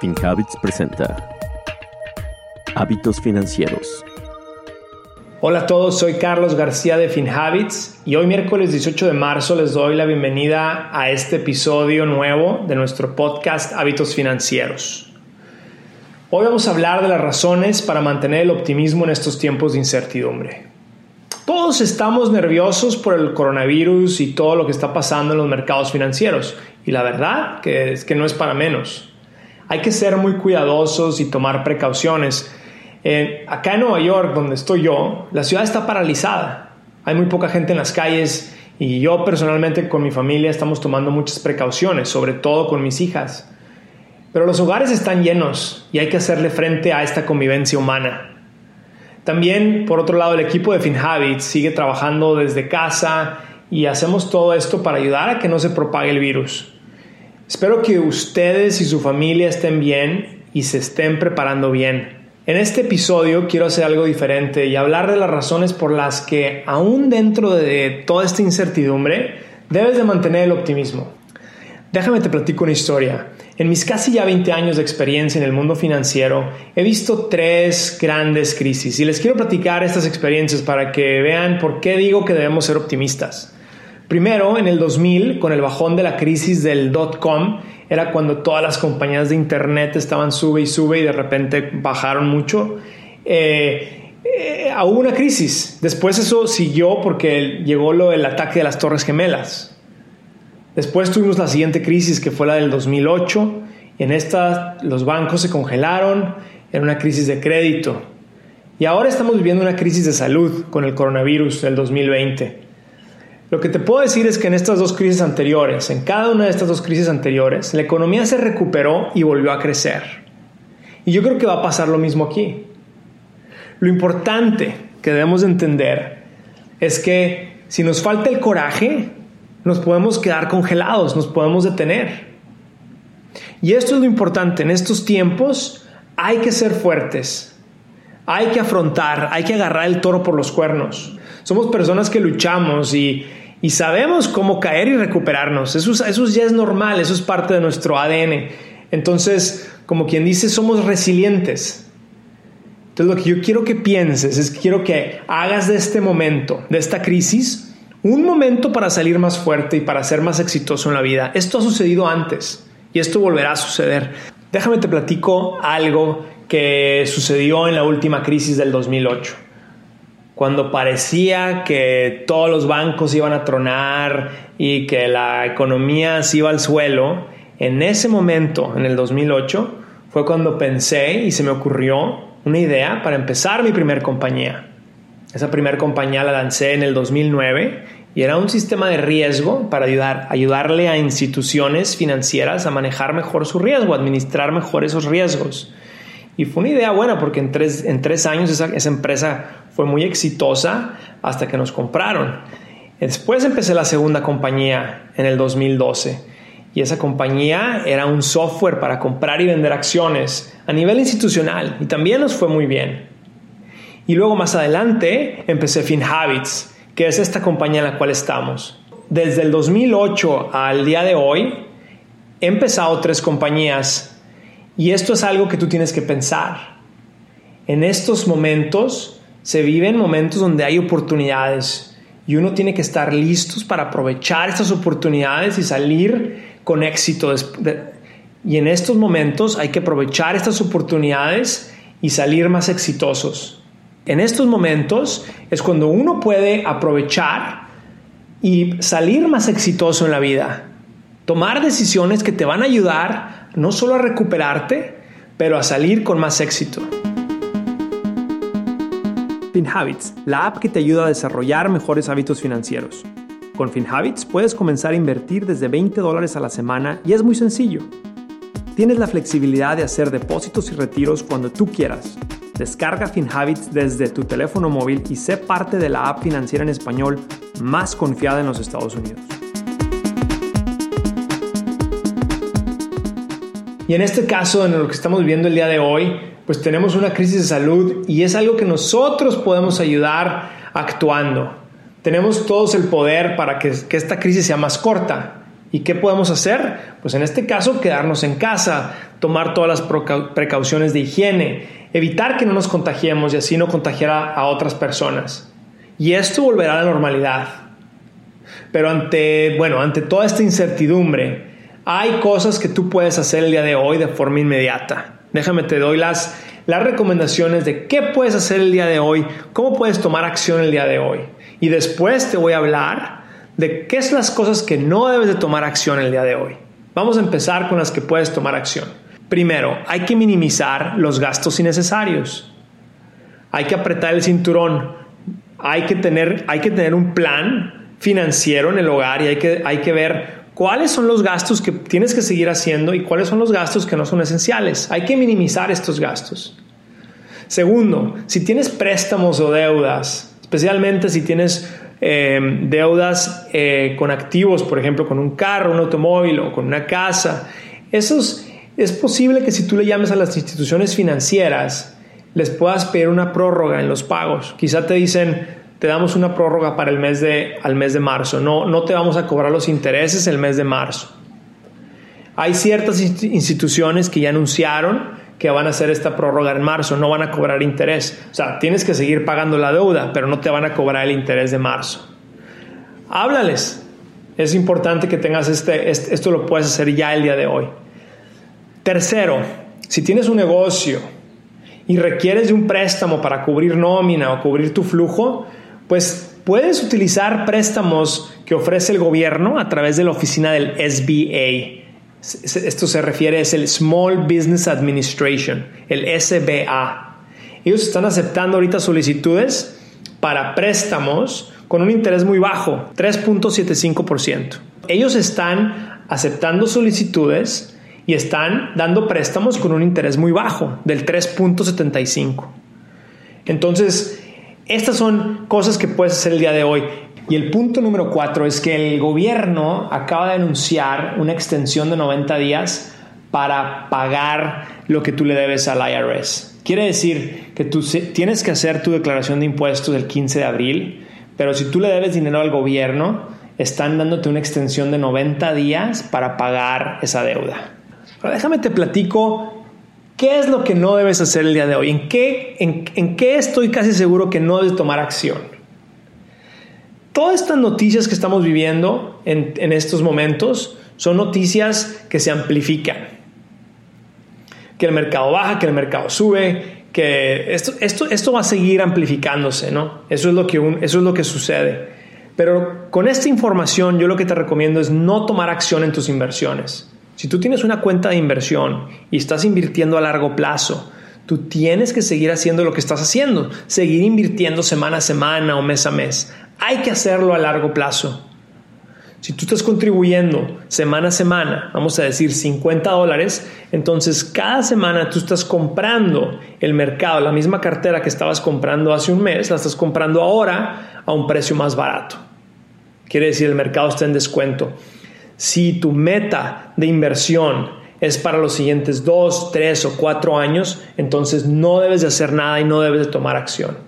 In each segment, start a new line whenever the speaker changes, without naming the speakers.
FinHabits presenta Hábitos Financieros.
Hola a todos, soy Carlos García de FinHabits y hoy miércoles 18 de marzo les doy la bienvenida a este episodio nuevo de nuestro podcast Hábitos Financieros. Hoy vamos a hablar de las razones para mantener el optimismo en estos tiempos de incertidumbre. Todos estamos nerviosos por el coronavirus y todo lo que está pasando en los mercados financieros y la verdad que es que no es para menos hay que ser muy cuidadosos y tomar precauciones. acá en Nueva York, donde estoy yo, la ciudad está paralizada. Hay muy poca gente en las calles y yo personalmente con mi familia estamos tomando muchas precauciones, sobre todo con mis hijas. Pero los hogares están llenos y hay que hacerle frente a esta convivencia humana. También, por otro lado, el equipo de FinHabits sigue trabajando desde casa y hacemos todo esto para ayudar a que no se propague el virus. Espero que ustedes y su familia estén bien y se estén preparando bien. En este episodio quiero hacer algo diferente y hablar de las razones por las que aún dentro de toda esta incertidumbre debes de mantener el optimismo. Déjame te platico una historia. En mis casi ya 20 años de experiencia en el mundo financiero, he visto tres grandes crisis y les quiero platicar estas experiencias para que vean por qué digo que debemos ser optimistas. Primero, en el 2000, con el bajón de la crisis del dot-com, era cuando todas las compañías de Internet estaban sube y sube y de repente bajaron mucho. Eh, eh, hubo una crisis. Después eso siguió porque llegó lo del ataque de las Torres Gemelas. Después tuvimos la siguiente crisis que fue la del 2008. Y en esta los bancos se congelaron, era una crisis de crédito. Y ahora estamos viviendo una crisis de salud con el coronavirus del 2020. Lo que te puedo decir es que en estas dos crisis anteriores, en cada una de estas dos crisis anteriores, la economía se recuperó y volvió a crecer. Y yo creo que va a pasar lo mismo aquí. Lo importante que debemos entender es que si nos falta el coraje, nos podemos quedar congelados, nos podemos detener. Y esto es lo importante, en estos tiempos hay que ser fuertes, hay que afrontar, hay que agarrar el toro por los cuernos. Somos personas que luchamos y, sabemos cómo caer y recuperarnos. Eso, eso ya es normal, eso es parte de nuestro ADN. Entonces, como quien dice, somos resilientes. Entonces, lo que yo quiero que pienses es que quiero que hagas de este momento, de esta crisis, un momento para salir más fuerte y para ser más exitoso en la vida. Esto ha sucedido antes y esto volverá a suceder. Déjame te platico algo que sucedió en la última crisis del 2008 cuando parecía que todos los bancos iban a tronar y que la economía se iba al suelo, en ese momento, en el 2008, fue cuando pensé y se me ocurrió una idea para empezar mi primer compañía. Esa primera compañía la lancé en el 2009 y era un sistema de riesgo para ayudar, ayudarle a instituciones financieras a manejar mejor su riesgo, administrar mejor esos riesgos. Y fue una idea buena porque en tres, en tres años esa, esa empresa fue muy exitosa hasta que nos compraron. Después empecé la segunda compañía en el 2012 y esa compañía era un software para comprar y vender acciones a nivel institucional y también nos fue muy bien. Y luego más adelante empecé FinHabits, que es esta compañía en la cual estamos. Desde el 2008 al día de hoy he empezado tres compañías y esto es algo que tú tienes que pensar. En estos momentos se viven momentos donde hay oportunidades y uno tiene que estar listos para aprovechar estas oportunidades y salir con éxito. Y en estos momentos hay que aprovechar estas oportunidades y salir más exitosos. En estos momentos es cuando uno puede aprovechar y salir más exitoso en la vida. Tomar decisiones que te van a ayudar no solo a recuperarte, pero a salir con más éxito. FinHabits, la app que te ayuda a desarrollar mejores hábitos financieros. Con FinHabits puedes comenzar a invertir desde 20 dólares a la semana y es muy sencillo. Tienes la flexibilidad de hacer depósitos y retiros cuando tú quieras. Descarga FinHabits desde tu teléfono móvil y sé parte de la app financiera en español más confiada en los Estados Unidos. Y en este caso, en lo que estamos viviendo el día de hoy, pues tenemos una crisis de salud y es algo que nosotros podemos ayudar actuando. Tenemos todos el poder para que, esta crisis sea más corta ¿Y qué podemos hacer? Pues en este caso quedarnos en casa, tomar todas las precauciones de higiene, evitar que no nos contagiemos y así no contagiar a otras personas. Y esto volverá a la normalidad. Pero ante, bueno, ante toda esta incertidumbre, hay cosas que tú puedes hacer el día de hoy de forma inmediata. Déjame te doy las, las recomendaciones de qué puedes hacer el día de hoy, cómo puedes tomar acción el día de hoy. Y después te voy a hablar de qué son las cosas que no debes de tomar acción el día de hoy. Vamos a empezar con las que puedes tomar acción. Primero, hay que minimizar los gastos innecesarios. Hay que apretar el cinturón. Hay que tener, hay que tener un plan financiero en el hogar y hay que, hay que ver cuáles son los gastos que tienes que seguir haciendo y cuáles son los gastos que no son esenciales. Hay que minimizar estos gastos. Segundo, si tienes préstamos o deudas, especialmente si tienes eh, deudas eh, con activos, por ejemplo, con un carro, un automóvil o con una casa, esos, es posible que si tú le llames a las instituciones financieras, les puedas pedir una prórroga en los pagos. Quizá te dicen, te damos una prórroga para el mes de, al mes de marzo, no, no te vamos a cobrar los intereses el mes de marzo. Hay ciertas instituciones que ya anunciaron que van a hacer esta prórroga en marzo, no van a cobrar interés. O sea, tienes que seguir pagando la deuda, pero no te van a cobrar el interés de marzo. Háblales. Es importante que tengas este, este esto lo puedes hacer ya el día de hoy. Tercero, si tienes un negocio y requieres de un préstamo para cubrir nómina o cubrir tu flujo, pues puedes utilizar préstamos que ofrece el gobierno a través de la oficina del SBA. Esto se refiere es el Small Business Administration, el SBA. Ellos están aceptando ahorita solicitudes para préstamos con un interés muy bajo, 3.75%. Ellos están aceptando solicitudes y están dando préstamos con un interés muy bajo, del 3.75. Entonces, estas son cosas que puedes hacer el día de hoy. Y el punto número cuatro es que el gobierno acaba de anunciar una extensión de 90 días para pagar lo que tú le debes al IRS. Quiere decir que tú tienes que hacer tu declaración de impuestos el 15 de abril, pero si tú le debes dinero al gobierno, están dándote una extensión de 90 días para pagar esa deuda. Déjame te platico qué es lo que no debes hacer el día de hoy, en qué, en, qué estoy casi seguro que no debes tomar acción. Todas estas noticias que estamos viviendo en, en estos momentos son noticias que se amplifican. Que el mercado baja, que el mercado sube, que esto, esto, esto va a seguir amplificándose, ¿no? Eso es, lo que eso es lo que sucede. Pero con esta información yo lo que te recomiendo es no tomar acción en tus inversiones. Si tú tienes una cuenta de inversión y estás invirtiendo a largo plazo, tú tienes que seguir haciendo lo que estás haciendo, seguir invirtiendo semana a semana o mes a mes. Hay que hacerlo a largo plazo. Si tú estás contribuyendo semana a semana, vamos a decir 50 dólares, entonces cada semana tú estás comprando el mercado, la misma cartera que estabas comprando hace un mes, la estás comprando ahora a un precio más barato. Quiere decir el mercado está en descuento. Si tu meta de inversión es para los siguientes dos, tres o cuatro años, entonces no debes de hacer nada y no debes de tomar acción.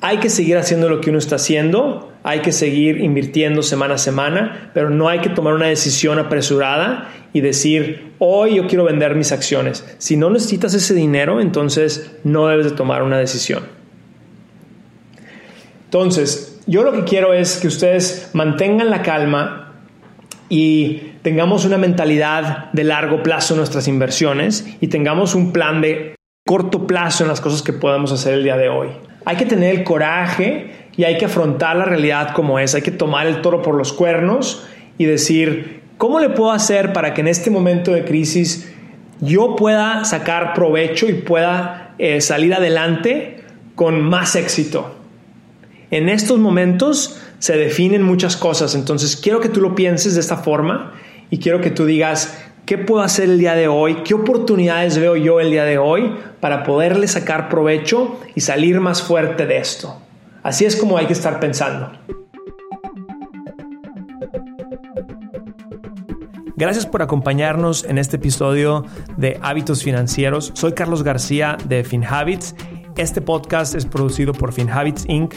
Hay que seguir haciendo lo que uno está haciendo, hay que seguir invirtiendo semana a semana, pero no hay que tomar una decisión apresurada y decir, hoy yo quiero vender mis acciones. Si no necesitas ese dinero, entonces no debes de tomar una decisión. Entonces, yo lo que quiero es que ustedes mantengan la calma, y tengamos una mentalidad de largo plazo en nuestras inversiones y tengamos un plan de corto plazo en las cosas que podemos hacer el día de hoy. Hay que tener el coraje y hay que afrontar la realidad como es. Hay que tomar el toro por los cuernos y decir, ¿cómo le puedo hacer para que en este momento de crisis yo pueda sacar provecho y pueda eh, salir adelante con más éxito? En estos momentos se definen muchas cosas, entonces quiero que tú lo pienses de esta forma y quiero que tú digas, ¿qué puedo hacer el día de hoy? ¿Qué oportunidades veo yo el día de hoy para poderle sacar provecho y salir más fuerte de esto? Así es como hay que estar pensando. Gracias por acompañarnos en este episodio de Hábitos Financieros. Soy Carlos García de FinHabits. Este podcast es producido por FinHabits Inc